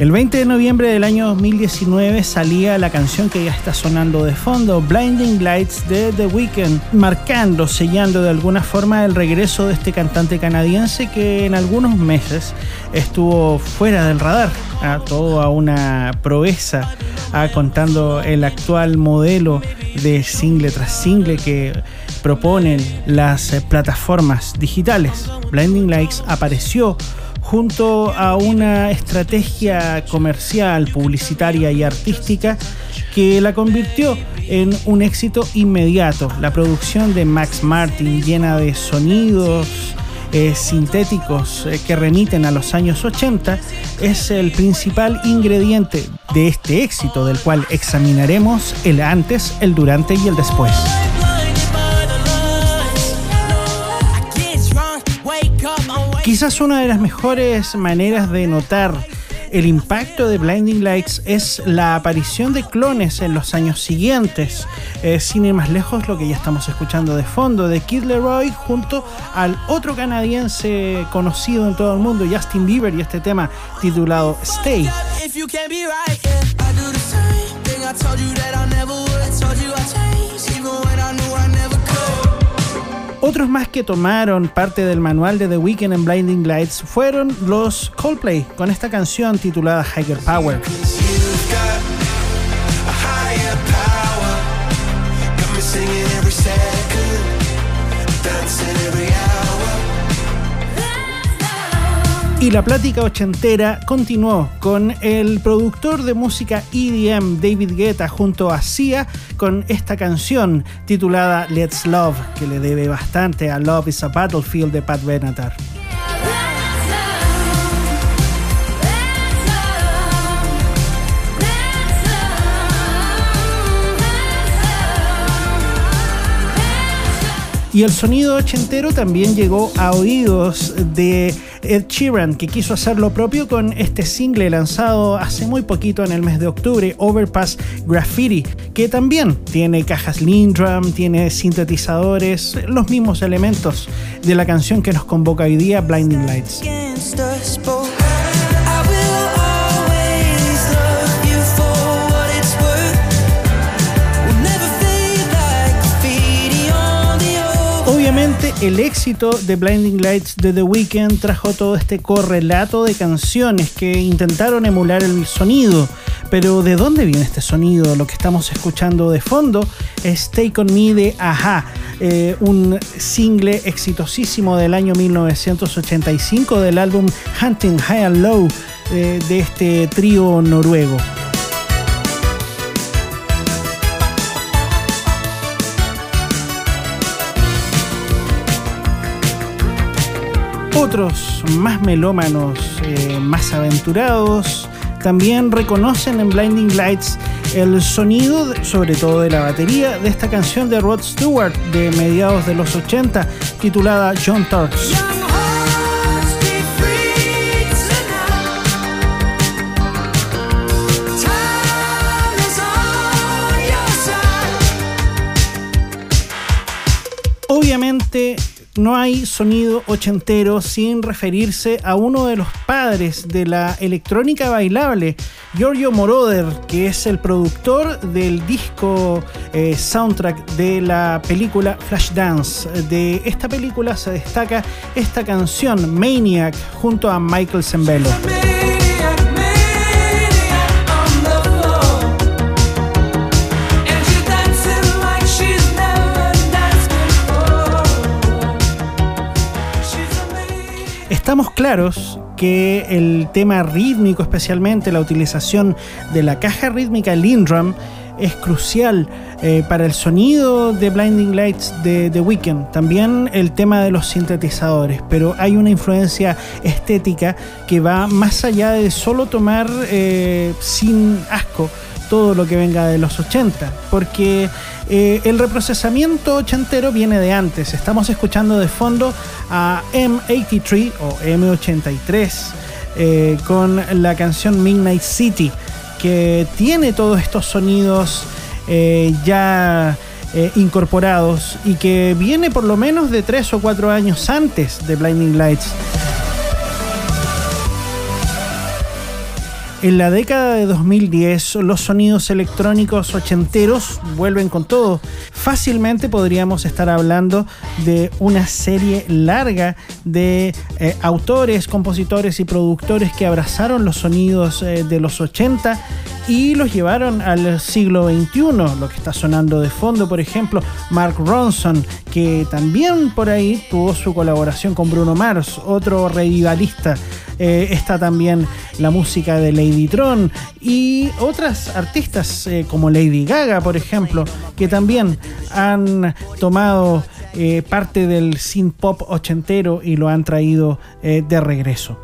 El 20 de noviembre del año 2019 salía la canción que ya está sonando de fondo, Blinding Lights de The Weeknd, marcando, sellando de alguna forma el regreso de este cantante canadiense que en algunos meses estuvo fuera del radar, a todo una proeza, a contando el actual modelo de single tras single que proponen las plataformas digitales. Blinding Lights apareció junto a una estrategia comercial, publicitaria y artística que la convirtió en un éxito inmediato. La producción de Max Martin llena de sonidos eh, sintéticos eh, que remiten a los años 80 es el principal ingrediente de este éxito del cual examinaremos el antes, el durante y el después. Quizás una de las mejores maneras de notar el impacto de Blinding Lights es la aparición de clones en los años siguientes. Eh, sin ir más lejos, lo que ya estamos escuchando de fondo de Kid Leroy junto al otro canadiense conocido en todo el mundo, Justin Bieber, y este tema titulado Stay. Otros más que tomaron parte del manual de The Weeknd en Blinding Lights fueron los Coldplay con esta canción titulada Higher Power. Y la plática ochentera continuó con el productor de música EDM David Guetta junto a Sia con esta canción titulada Let's Love, que le debe bastante a Love is a Battlefield de Pat Benatar. Y el sonido ochentero también llegó a oídos de Ed Sheeran, que quiso hacer lo propio con este single lanzado hace muy poquito en el mes de octubre, Overpass Graffiti, que también tiene cajas Lindrum, tiene sintetizadores, los mismos elementos de la canción que nos convoca hoy día, Blinding Lights. El éxito de Blinding Lights de The Weeknd trajo todo este correlato de canciones que intentaron emular el sonido. Pero ¿de dónde viene este sonido? Lo que estamos escuchando de fondo es Take On Me de Aja, eh, un single exitosísimo del año 1985 del álbum Hunting High and Low eh, de este trío noruego. Otros más melómanos, eh, más aventurados, también reconocen en Blinding Lights el sonido, sobre todo de la batería, de esta canción de Rod Stewart de mediados de los 80, titulada John Turks. No hay sonido ochentero sin referirse a uno de los padres de la electrónica bailable, Giorgio Moroder, que es el productor del disco eh, soundtrack de la película Flashdance. De esta película se destaca esta canción, Maniac, junto a Michael Zembello. Estamos claros que el tema rítmico, especialmente la utilización de la caja rítmica Lindrum, es crucial eh, para el sonido de Blinding Lights de The Weeknd. También el tema de los sintetizadores, pero hay una influencia estética que va más allá de solo tomar eh, sin asco todo lo que venga de los 80, porque eh, el reprocesamiento ochentero viene de antes. Estamos escuchando de fondo a M83 o M83 eh, con la canción Midnight City, que tiene todos estos sonidos eh, ya incorporados y que viene por lo menos de 3 o 4 años antes de Blinding Lights. En la década de 2010, los sonidos electrónicos ochenteros vuelven con todo. Fácilmente podríamos estar hablando de una serie larga de eh, autores, compositores y productores que abrazaron los sonidos eh, de los 80 y los llevaron al siglo XXI. Lo que está sonando de fondo, por ejemplo, Mark Ronson, que también por ahí tuvo su colaboración con Bruno Mars, otro revivalista eh, está también la música de Lady Tron y otras artistas eh, como Lady Gaga, por ejemplo, que también han tomado eh, parte del synth pop ochentero y lo han traído de regreso.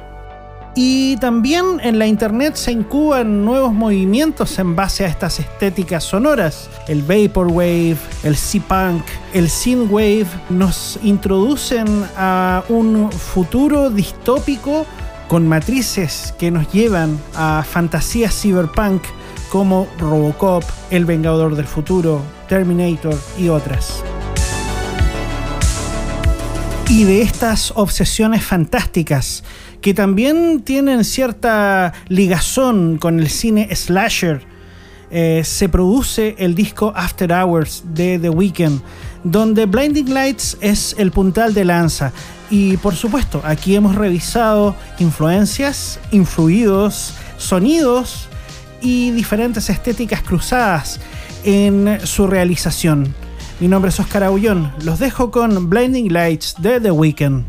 Y también en la internet se incuban nuevos movimientos en base a estas estéticas sonoras. El Vaporwave, el C-Punk, el Synthwave nos introducen a un futuro distópico con matrices que nos llevan a fantasías cyberpunk como Robocop, El Vengador del Futuro, Terminator y otras. Y de estas obsesiones fantásticas que también tienen cierta ligazón con el cine slasher, eh, se produce el disco After Hours de The Weeknd, donde Blinding Lights es el puntal de lanza y por supuesto, aquí hemos revisado influencias, influidos, sonidos y diferentes estéticas cruzadas en su realización. Mi nombre es Oscar Aullón, los dejo con Blinding Lights de The Weeknd.